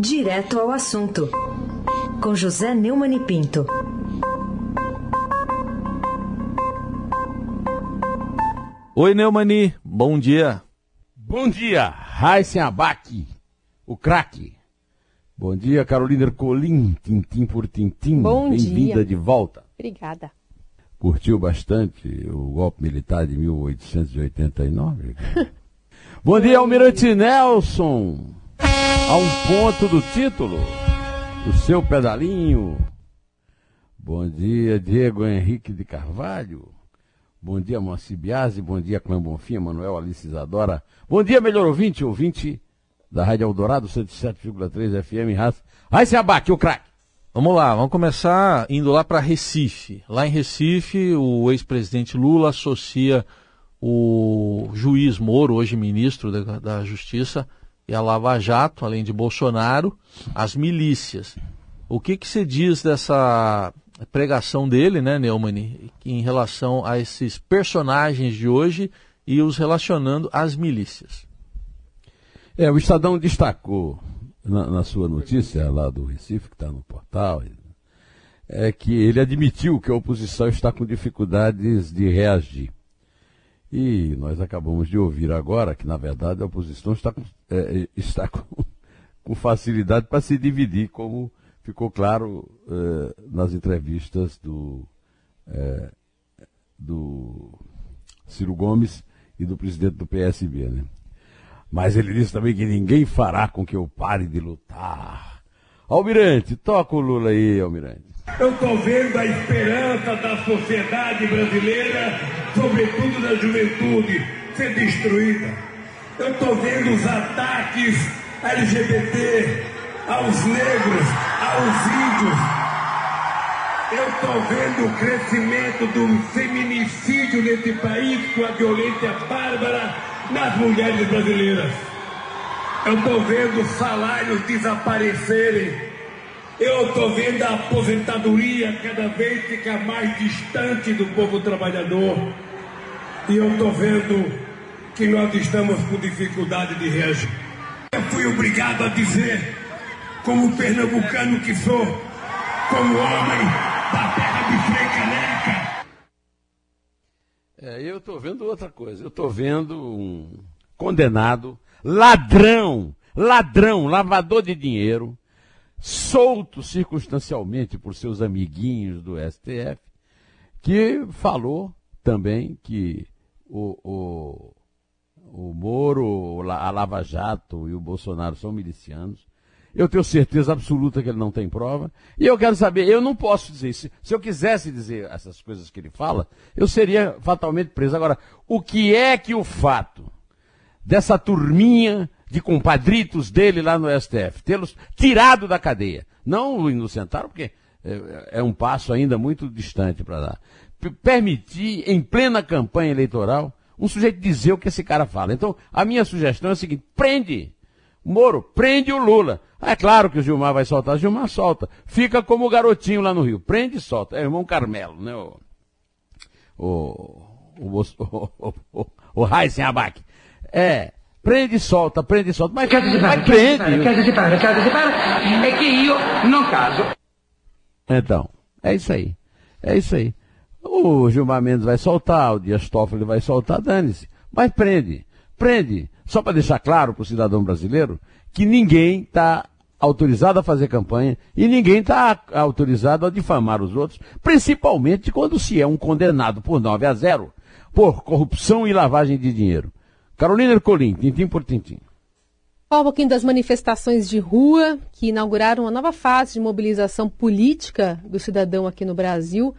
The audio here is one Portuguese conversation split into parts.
Direto ao assunto, com José Neumann e Pinto. Oi, Neumani, bom dia. Bom dia, Raíssen Abac, o craque. Bom dia, Carolina Ercolim, tintim por tintim. Bom dia. Bem-vinda de volta. Obrigada. Curtiu bastante o golpe militar de 1889? Bom dia, Almirante Nelson. A um ponto do título, o seu pedalinho. Bom dia, Diego Henrique de Carvalho. Bom dia, Moacir Biasi. Bom dia, Clã Bonfim, Manuel Alice Isadora. Bom dia, melhor ouvinte, ouvinte da Rádio Eldorado, 107,3 FM, Raça. Aí se abaque, o craque. Vamos lá, vamos começar indo lá para Recife. Lá em Recife, o ex-presidente Lula associa o juiz Moro, hoje ministro da, da Justiça, e a Lava Jato, além de Bolsonaro, às milícias. O que, que você diz dessa pregação dele, né, Neumann, em relação a esses personagens de hoje e os relacionando às milícias? É, o Estadão destacou na, na sua notícia lá do Recife, que está no portal, é que ele admitiu que a oposição está com dificuldades de reagir. E nós acabamos de ouvir agora que, na verdade, a oposição está com, é, está com, com facilidade para se dividir, como ficou claro é, nas entrevistas do, é, do Ciro Gomes e do presidente do PSB. Né? Mas ele disse também que ninguém fará com que eu pare de lutar. Almirante, toca o Lula aí, Almirante. Eu estou vendo a esperança da sociedade brasileira, sobretudo da juventude, ser destruída. Eu estou vendo os ataques LGBT aos negros, aos índios. Eu estou vendo o crescimento do feminicídio nesse país com a violência bárbara nas mulheres brasileiras. Eu estou vendo salários desaparecerem. Eu estou vendo a aposentadoria cada vez ficar mais distante do povo trabalhador. E eu estou vendo que nós estamos com dificuldade de reagir. Eu fui obrigado a dizer, como pernambucano que sou, como homem da terra de Frei Caneca, É, eu estou vendo outra coisa. Eu estou vendo um condenado, ladrão, ladrão, lavador de dinheiro, solto circunstancialmente por seus amiguinhos do STF, que falou também que o, o, o Moro, a Lava Jato e o Bolsonaro são milicianos. Eu tenho certeza absoluta que ele não tem prova. E eu quero saber, eu não posso dizer isso. Se eu quisesse dizer essas coisas que ele fala, eu seria fatalmente preso. Agora, o que é que o fato dessa turminha de compadritos dele lá no STF, tê-los tirado da cadeia, não o inocentaram, porque é, é um passo ainda muito distante para dar, permitir, em plena campanha eleitoral, um sujeito dizer o que esse cara fala. Então, a minha sugestão é a seguinte: prende. Moro, prende o Lula. É claro que o Gilmar vai soltar, o Gilmar solta. Fica como o garotinho lá no Rio. Prende e solta. É o irmão Carmelo, né? O, o, o, o, o, o, o Abac. É, prende e solta, prende e solta. Mas, Caso si mas para, para, prende. caso si para, caso si para, è che io non caso. Então, é isso aí. É isso aí. O Gilmar Mendes vai soltar, o Dias Toffoli vai soltar, dane-se. Mas prende. Prende. Só para deixar claro para o cidadão brasileiro que ninguém está autorizado a fazer campanha e ninguém está autorizado a difamar os outros, principalmente quando se é um condenado por 9 a 0 por corrupção e lavagem de dinheiro. Carolina Ercolim, tintim por tintim. Fala um pouquinho das manifestações de rua que inauguraram uma nova fase de mobilização política do cidadão aqui no Brasil,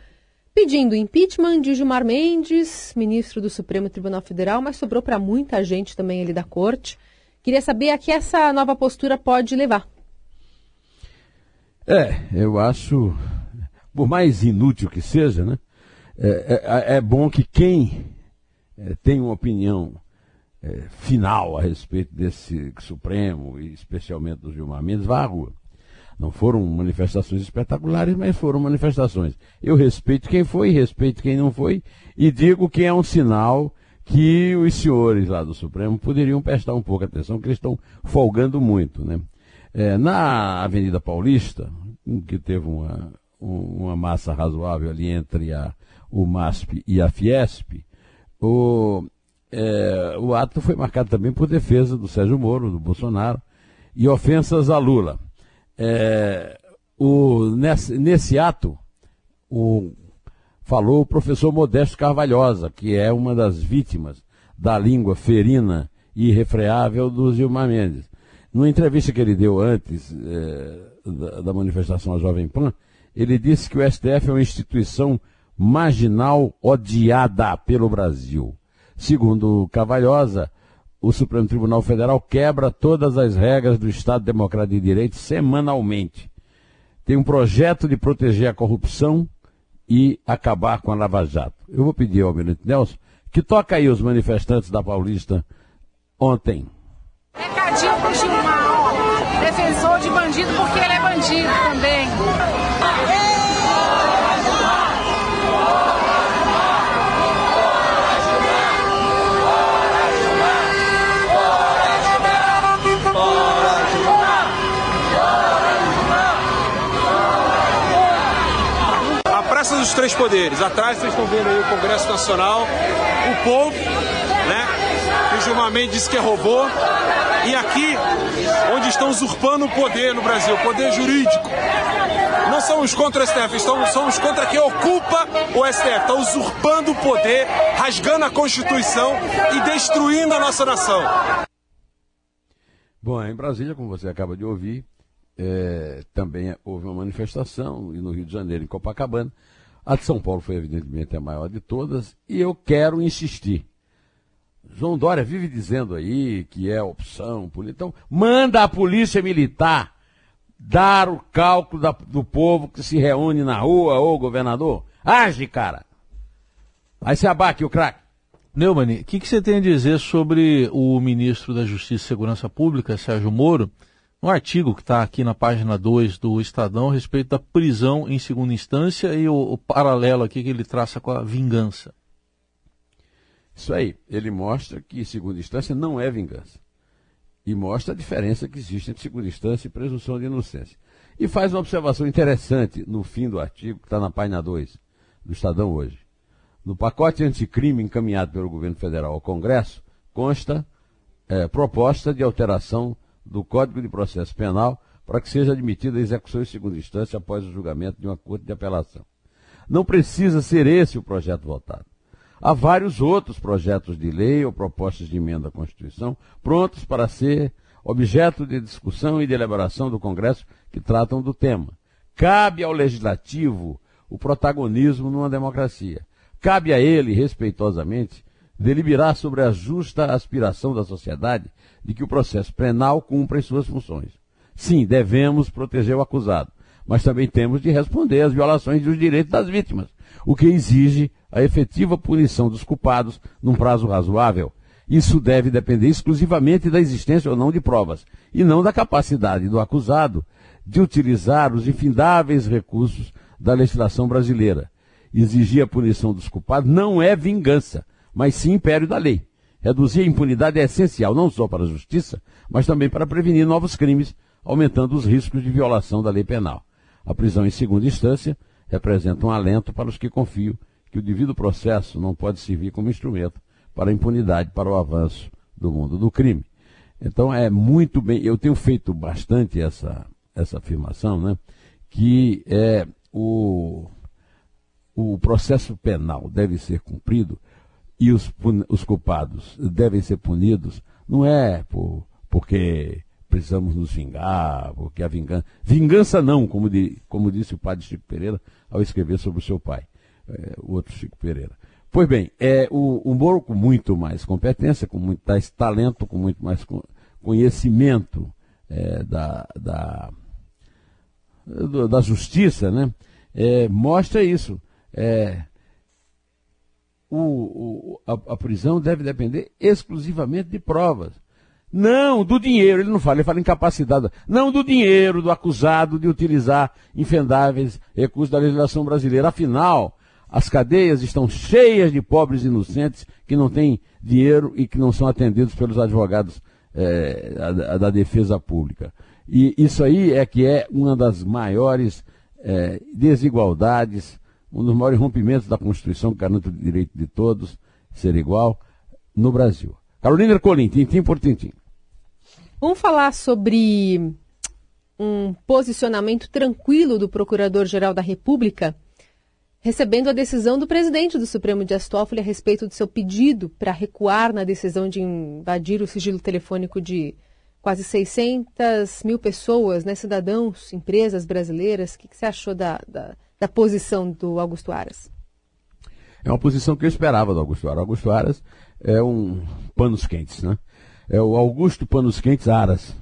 pedindo impeachment de Gilmar Mendes, ministro do Supremo Tribunal Federal, mas sobrou para muita gente também ali da corte. Queria saber a que essa nova postura pode levar. É, eu acho, por mais inútil que seja, né? É, é, é bom que quem é, tem uma opinião é, final a respeito desse Supremo, e especialmente do Gilmar Mendes, vá à rua. Não foram manifestações espetaculares, mas foram manifestações. Eu respeito quem foi, respeito quem não foi, e digo que é um sinal que os senhores lá do Supremo poderiam prestar um pouco atenção, que eles estão folgando muito, né? É, na Avenida Paulista, que teve uma, uma massa razoável ali entre a, o MASP e a Fiesp, o, é, o ato foi marcado também por defesa do Sérgio Moro, do Bolsonaro, e ofensas a Lula. É, o, nesse, nesse ato, o, falou o professor Modesto Carvalhosa, que é uma das vítimas da língua ferina e irrefreável do Gilmar Mendes. Numa entrevista que ele deu antes é, da, da, manifestação à Jovem Pan, ele disse que o STF é uma instituição marginal odiada pelo Brasil. Segundo Cavalhosa, o Supremo Tribunal Federal quebra todas as regras do Estado Democrático de Direito semanalmente. Tem um projeto de proteger a corrupção e acabar com a Lava Jato. Eu vou pedir ao Almirante Nelson que toca aí os manifestantes da Paulista ontem. Recadinho pro Gilmar. Defensor de bandido porque ele é bandido também. Três poderes. Atrás vocês estão vendo aí o Congresso Nacional, o povo, né? Que o Gilmar Mendes disse que é robô. E aqui, onde estão usurpando o poder no Brasil, o poder jurídico. Não somos contra o STF, somos contra quem ocupa o STF. Está usurpando o poder, rasgando a Constituição e destruindo a nossa nação. Bom, em Brasília, como você acaba de ouvir, é, também houve uma manifestação, no Rio de Janeiro, em Copacabana, a de São Paulo foi, evidentemente, a maior de todas, e eu quero insistir. João Dória vive dizendo aí que é opção política. Então, manda a polícia militar dar o cálculo da, do povo que se reúne na rua, ô governador. Age, cara! Aí se abaque o craque. Neumann, o que, que você tem a dizer sobre o ministro da Justiça e Segurança Pública, Sérgio Moro, um artigo que está aqui na página 2 do Estadão a respeito da prisão em segunda instância e o, o, paralelo aqui que ele traça com a vingança. Isso aí, ele mostra que segunda instância não é vingança. E mostra a diferença que existe entre segunda instância e presunção de inocência. E faz uma observação interessante no fim do artigo, que está na página 2 do Estadão hoje. No pacote anticrime encaminhado pelo governo federal ao Congresso, consta é, proposta de alteração do Código de Processo Penal para que seja admitida a execução em segunda instância após o julgamento de uma corte de apelação. Não precisa ser esse o projeto votado. Há vários outros projetos de lei ou propostas de emenda à Constituição prontos para ser objeto de discussão e deliberação do Congresso que tratam do tema. Cabe ao legislativo o protagonismo numa democracia. Cabe a ele, respeitosamente, deliberar sobre a justa aspiração da sociedade de que o processo penal cumpra as suas funções. Sim, devemos proteger o acusado, mas também temos de responder às violações dos direitos das vítimas, o que exige a efetiva punição dos culpados num prazo razoável. Isso deve depender exclusivamente da existência ou não de provas, e não da capacidade do acusado de utilizar os infindáveis recursos da legislação brasileira. Exigir a punição dos culpados não é vingança, mas sim império da lei. Reduzir a impunidade é essencial não só para a justiça, mas também para prevenir novos crimes, aumentando os riscos de violação da lei penal. A prisão em segunda instância representa um alento para os que confiam que o devido processo não pode servir como instrumento para a impunidade, para o avanço do mundo do crime. Então é muito bem, eu tenho feito bastante essa, essa afirmação, né, que é o, o processo penal deve ser cumprido e os, os culpados devem ser punidos, não é por, porque precisamos nos vingar, porque a vingança. Vingança não, como, de, como disse o padre Chico Pereira ao escrever sobre o seu pai, é, o outro Chico Pereira. Pois bem, é, o, o Moro com muito mais competência, com muito mais talento, com muito mais conhecimento é, da, da, da justiça, né? É, mostra isso. É, o, o, a, a, prisão deve depender exclusivamente de provas. Não do dinheiro, ele não fala, ele fala incapacidade. Não do dinheiro do acusado de utilizar infendáveis recursos da legislação brasileira. Afinal, as cadeias estão cheias de pobres inocentes que não têm dinheiro e que não são atendidos pelos advogados é, da, da defesa pública. E isso aí é que é uma das maiores é, desigualdades, um dos maiores rompimentos da Constituição, que garante o direito de todos ser igual no Brasil. Carolina Ercolim, tintim por tintim. Vamos falar sobre um posicionamento tranquilo do Procurador-Geral da República, recebendo a decisão do presidente do Supremo Dias Toffoli a respeito do seu pedido para recuar na decisão de invadir o sigilo telefônico de quase 600 mil pessoas, né, cidadãos, empresas brasileiras. O que, que você achou da, da, da, posição do Augusto Aras? É uma posição que eu esperava do Augusto Aras. Augusto Aras é um panos quentes, né? É o Augusto Panos Quentes Aras.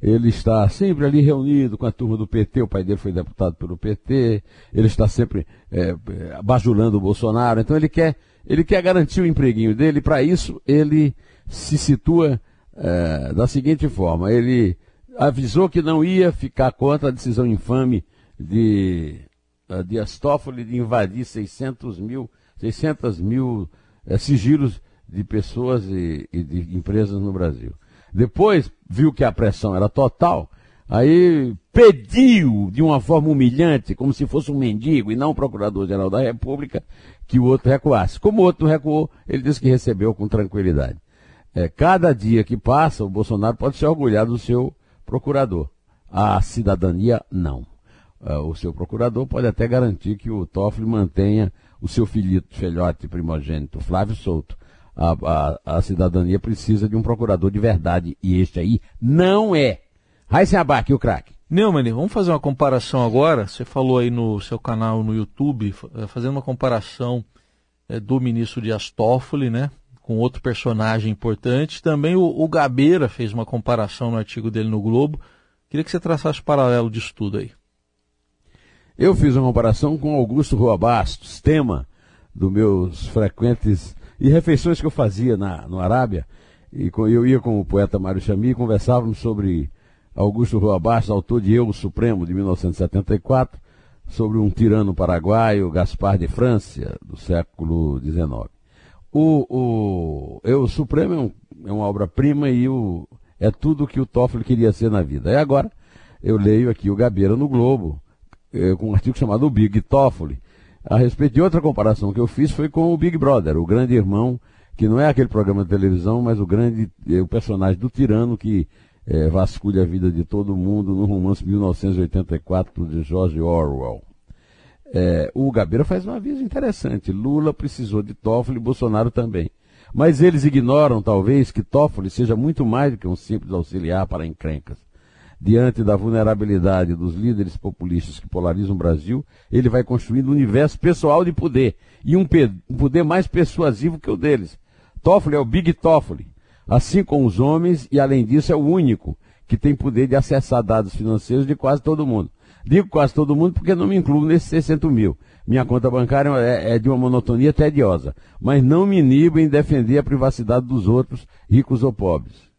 Ele está sempre ali reunido com a turma do PT, o pai dele foi deputado pelo PT, ele está sempre é, bajulando o Bolsonaro, então ele quer, ele quer garantir o empreguinho dele, para isso ele se situa é, da seguinte forma: ele avisou que não ia ficar contra a decisão infame de uh, Dias Toffoli de invadir 600 mil, 600 mil é, sigilos de pessoas e, e de empresas no Brasil. Depois viu que a pressão era total, aí pediu de uma forma humilhante, como se fosse um mendigo e não um procurador-geral da República, que o outro recuasse. Como o outro recuou, ele disse que recebeu com tranquilidade. É, cada dia que passa, o Bolsonaro pode se orgulhar do seu procurador. A cidadania, não. É, o seu procurador pode até garantir que o Toffoli mantenha o seu filhito, filhote primogênito, Flávio Souto. A, a, a, cidadania precisa de um procurador de verdade, e este aí não é. Raíssa Abac, o craque. Neumann, vamos fazer uma comparação agora. Você falou aí no seu canal no YouTube, é, fazendo uma comparação é, do ministro Dias Toffoli, né? com outro personagem importante. Também o, o Gabeira fez uma comparação no artigo dele no Globo. Queria que você traçasse paralelo de estudo aí. Eu fiz uma comparação com Augusto Rua Bastos, tema dos meus frequentes e refeições que eu fazia na, no Arábia. E eu ia com o poeta Mário Chami e conversávamos sobre Augusto Rua Bastos, autor de Eu, Supremo, de 1974, sobre um tirano paraguaio, Gaspar de França, do século XIX. O, o, eu, Supremo é, um, é uma obra-prima e o, é tudo o que o Toffoli queria ser na vida. E agora, eu leio aqui o Gabeira no Globo, é, com um artigo chamado O Big Toffoli. A respeito de outra comparação que eu fiz foi com o Big Brother, o grande irmão, que não é aquele programa de televisão, mas o grande é, o personagem do tirano que é, vasculha a vida de todo mundo no romance 1984 de George Orwell. É, o Gabeira faz uma aviso interessante. Lula precisou de Toffoli Bolsonaro também. Mas eles ignoram, talvez, que Toffoli seja muito mais do que um simples auxiliar para encrencas. Diante da vulnerabilidade dos líderes populistas que polarizam o Brasil, ele vai construindo um universo pessoal de poder, e um, poder mais persuasivo que o deles. Toffoli é o Big Toffoli, assim como os homens, e além disso é o único que tem poder de acessar dados financeiros de quase todo mundo. Digo quase todo mundo porque não me incluo nesses 600 mil. Minha conta bancária é, é, de uma monotonia tediosa, mas não me inibo em defender a privacidade dos outros, ricos ou pobres.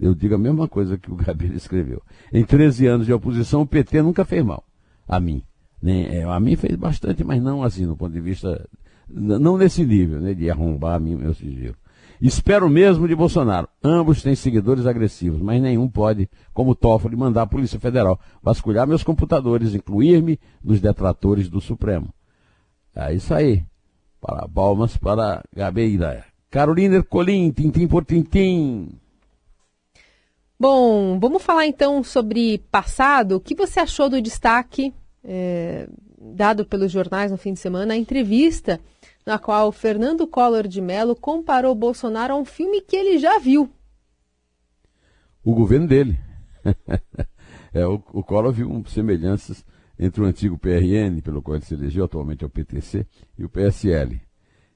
Eu digo a mesma coisa que o Gabriel escreveu. Em 13 anos de oposição, o PT nunca fez mal. A mim. Nem, é, a mim fez bastante, mas não assim, no ponto de vista. Não nesse nível, né, de arrombar a mim, meu sigilo. Espero mesmo de Bolsonaro. Ambos têm seguidores agressivos, mas nenhum pode, como Toffoli, mandar a Polícia Federal vasculhar meus computadores, incluir-me nos detratores do Supremo. É isso aí. Para palmas para Gabeira. Carolina Ercolim, tintim por tintim. Bom, vamos falar então sobre passado. O que você achou do destaque é, dado pelos jornais no fim de semana, a entrevista na qual Fernando Collor de Mello comparou Bolsonaro a um filme que ele já viu. O governo dele. é, o, o Collor viu semelhanças entre o antigo PRN, pelo qual ele se elegeu, atualmente é o PTC, e o PSL.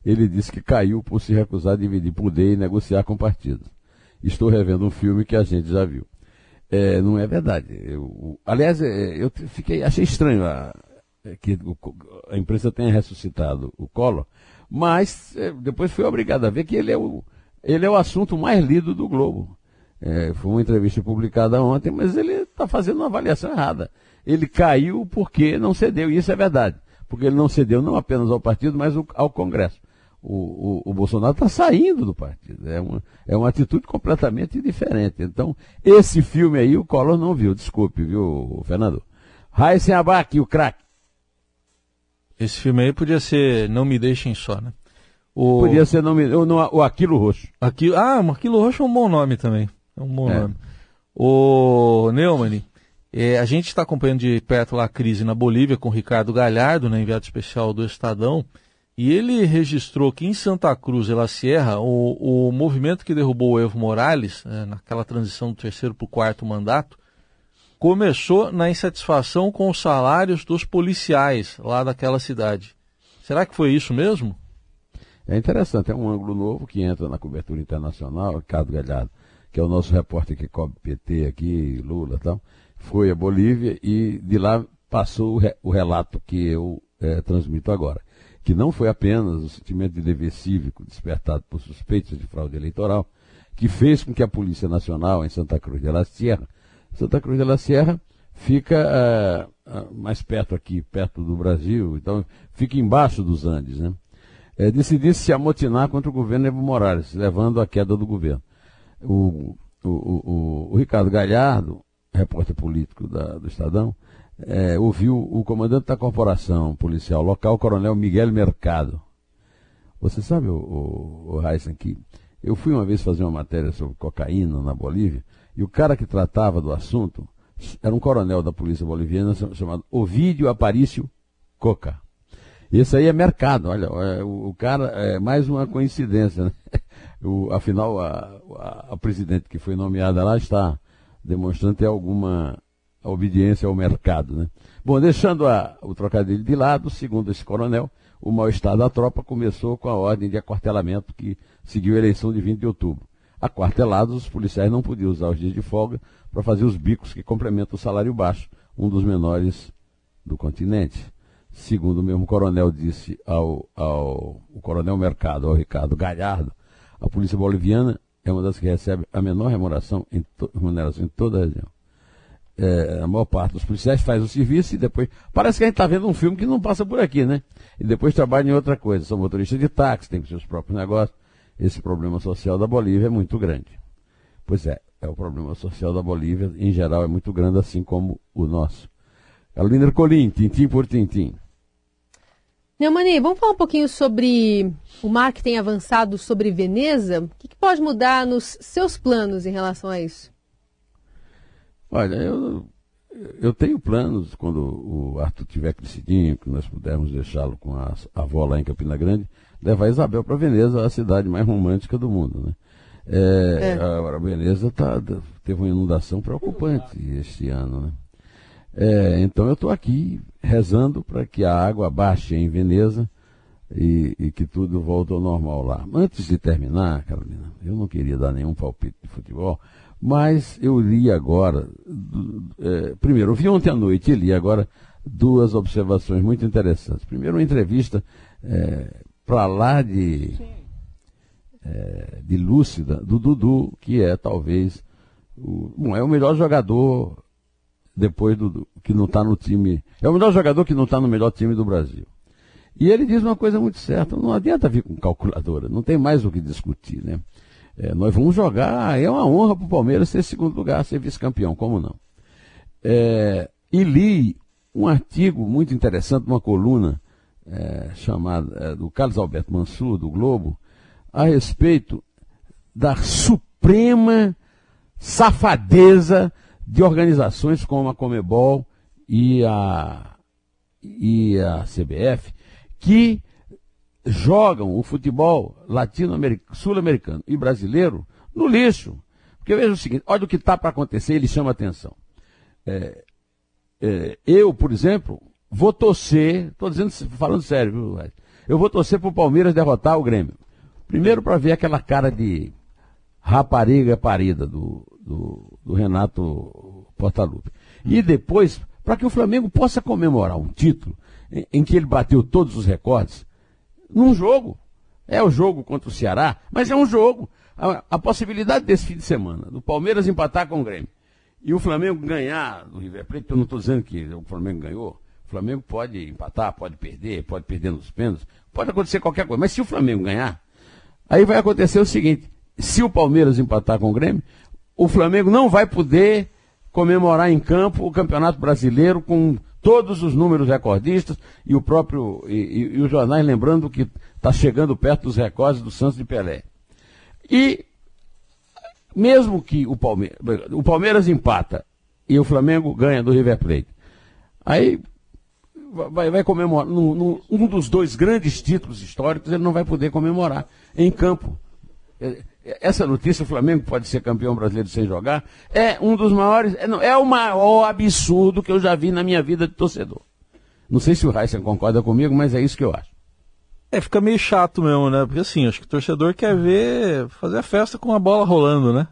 Ele disse que caiu por se recusar a dividir poder e negociar com partidos. Estou revendo um filme que a gente já viu. É, não é verdade. Eu, aliás, é, eu fiquei, achei estranho a, que a imprensa tenha ressuscitado o Collor, mas é, depois fui obrigado a ver que ele é o, ele é o assunto mais lido do Globo. É, foi uma entrevista publicada ontem, mas ele está fazendo uma avaliação errada. Ele caiu porque não cedeu, e isso é verdade. Porque ele não cedeu não apenas ao partido, mas ao Congresso. O, o, o Bolsonaro está saindo do partido. É uma, é uma atitude completamente diferente. Então, esse filme aí o Collor não viu, desculpe, viu, Fernando? Raíssen Abac, o craque. Esse filme aí podia ser Não Me Deixem Só, né? O... Podia ser não me... o, o Aquilo Roxo. Aquilo... Ah, o Aquilo Roxo é um bom nome também. É um bom é. nome. O Neumann, é, a gente está acompanhando de perto lá a crise na Bolívia com o Ricardo Galhardo, né, enviado especial do Estadão, e ele registrou que em Santa Cruz de la Sierra, o, o movimento que derrubou o Evo Morales, né, naquela transição do terceiro para o quarto mandato, começou na insatisfação com os salários dos policiais lá daquela cidade. Será que foi isso mesmo? É interessante, é um ângulo novo que entra na cobertura internacional, Ricardo Galhardo, que é o nosso repórter que cobre PT aqui, Lula e tal foi a Bolívia e de lá passou o, re, o relato que eu é, transmito agora. Que não foi apenas o sentimento de dever cívico despertado por suspeitas de fraude eleitoral que fez com que a Polícia Nacional em Santa Cruz de la Sierra, Santa Cruz de la Sierra fica uh, mais perto aqui, perto do Brasil, então fica embaixo dos Andes, né? É, decidisse se amotinar contra o governo Evo Morales, levando à queda do governo. O, o, o, o Ricardo Galhardo repórter político da, do Estadão, é, ouviu o comandante da corporação policial local, coronel Miguel Mercado. Você sabe, o, o, que eu fui uma vez fazer uma matéria sobre cocaína na Bolívia, e o cara que tratava do assunto era um coronel da polícia boliviana chamado Ovídio Aparício Coca. Esse aí é mercado, olha, é, o, o, cara é mais uma coincidência, né? O, afinal, a, a, a presidente que foi nomeada lá está demonstrando ter alguma obediência ao mercado. Né? Bom, deixando a, o trocadilho de lado, segundo esse coronel, o mal-estar da tropa começou com a ordem de aquartelamento que seguiu a eleição de 20 de outubro. Aquartelados, os policiais não podiam usar os dias de folga para fazer os bicos que complementam o salário baixo, um dos menores do continente. Segundo o mesmo coronel disse ao, ao o coronel Mercado, ao Ricardo Galhardo, a polícia boliviana é uma das que recebe a menor remuneração em, to, remuneração em toda a região. É, a maior parte dos policiais faz o serviço e depois. Parece que a gente está vendo um filme que não passa por aqui, né? E depois trabalha em outra coisa. São motoristas de táxi, têm seus próprios negócios. Esse problema social da Bolívia é muito grande. Pois é, é o problema social da Bolívia, em geral, é muito grande, assim como o nosso. Carolina Colim, tintim por tintim. Neumani, vamos falar um pouquinho sobre o mar que tem avançado sobre Veneza. O que, que, pode mudar nos seus planos em relação a isso? Olha, eu, eu tenho planos, quando o Arthur tiver crescidinho, que nós pudermos deixá-lo com a, avó lá em Campina Grande, levar Isabel para Veneza, a cidade mais romântica do mundo. Né? É, é. A, a Veneza tá, teve uma inundação preocupante este ano. Né? É, então eu estou aqui rezando para que a água baixe em Veneza e, e, que tudo volte ao normal lá. Antes de terminar, Carolina, eu não queria dar nenhum palpite de futebol, mas eu li agora, é, primeiro, eu vi ontem à noite e li agora duas observações muito interessantes. Primeiro, uma entrevista é, para lá de, é, de lúcida do Dudu, que é talvez o, bom, é o melhor jogador depois do, do que não está no time. É o melhor jogador que não está no melhor time do Brasil. E ele diz uma coisa muito certa: não adianta vir com calculadora, não tem mais o que discutir, né? É, nós vamos jogar, é uma honra para o Palmeiras ser segundo lugar, ser vice-campeão, como não? É, e li um artigo muito interessante, uma coluna é, chamada é, do Carlos Alberto Mansur, do Globo, a respeito da suprema safadeza de organizações como a Comebol e a, e a CBF, que jogam o futebol sul-americano e brasileiro no lixo. Porque veja o seguinte, olha o que está para acontecer, ele chama atenção. É, é, eu, por exemplo, vou torcer, estou falando sério, eu vou torcer para o Palmeiras derrotar o Grêmio. Primeiro para ver aquela cara de rapariga parida do, do, do Renato Portaluppi. E depois, para que o Flamengo possa comemorar um título em, em, que ele bateu todos os recordes, num jogo. É o jogo contra o Ceará, mas é um jogo. A, a possibilidade desse fim de semana, do Palmeiras empatar com o Grêmio, e o Flamengo ganhar do River Plate, eu não estou dizendo que o Flamengo ganhou, Flamengo pode empatar, pode perder, pode perder nos pênaltis, pode acontecer qualquer coisa. Mas se o Flamengo ganhar, aí vai acontecer o seguinte: se o Palmeiras empatar com o Grêmio, o Flamengo não vai poder comemorar em campo o Campeonato Brasileiro com todos os números recordistas e o próprio e, e, e os jornais lembrando que está chegando perto dos recordes do Santos de Pelé. E mesmo que o Palmeiras, o Palmeiras empata e o Flamengo ganha do River Plate, aí vai, vai comemorar no, no, um dos dois grandes títulos históricos ele não vai poder comemorar em campo. Essa notícia, o Flamengo pode ser campeão brasileiro sem jogar, é um dos maiores, é, é o maior absurdo que eu já vi na minha vida de torcedor. Não sei se o Heisen concorda comigo, mas é isso que eu acho. É, fica meio chato mesmo, né? Porque assim, acho que o torcedor quer ver, fazer a festa com a bola rolando, né?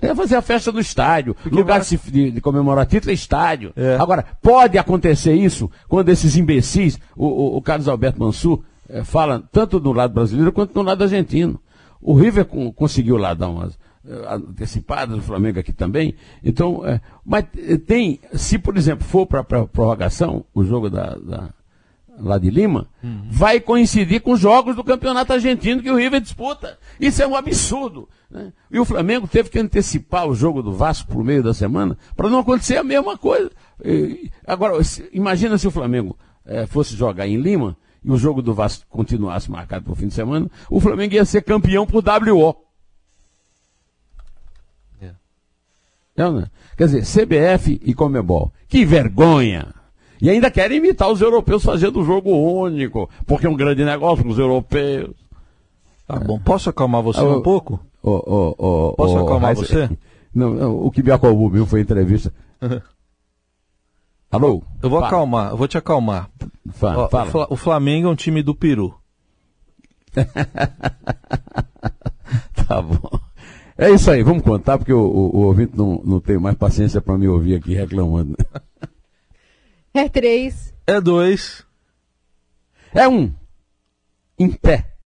É fazer a festa no estádio. Porque lugar vai... de, de, comemorar título é estádio. É. Agora, pode acontecer isso quando esses imbecis, o, o, o Carlos Alberto Mansur, é, fala tanto do lado brasileiro quanto do lado argentino. O River conseguiu lá dar umas uh, antecipadas, o Flamengo aqui também. Então, é, mas tem, se por exemplo for para prorrogação, o jogo da, da, lá de Lima, uhum. vai coincidir com os jogos do campeonato argentino que o River disputa. Isso é um absurdo. Né? E o Flamengo teve que antecipar o jogo do Vasco por meio da semana para não acontecer a mesma coisa. E, agora, imagina se o Flamengo é, fosse jogar em Lima e o jogo do Vasco continuasse marcado para o fim de semana, o Flamengo ia ser campeão por WO. É. Não, né? Quer dizer, CBF e Comebol. Que vergonha! E ainda querem imitar os europeus fazendo o jogo único, porque é um grande negócio com os europeus. Tá bom, posso acalmar você ah, um pouco? Oh, oh, posso acalmar você? Não, não, o que me acalmou viu, foi entrevista. Alô? Eu vou fala. acalmar, eu vou te acalmar. Fala, fala. O Flamengo é um time do Peru. tá bom. É isso aí, vamos contar, porque o, o, o ouvinte não, não tem mais paciência para me ouvir aqui reclamando. É três. É dois. É um. Em pé.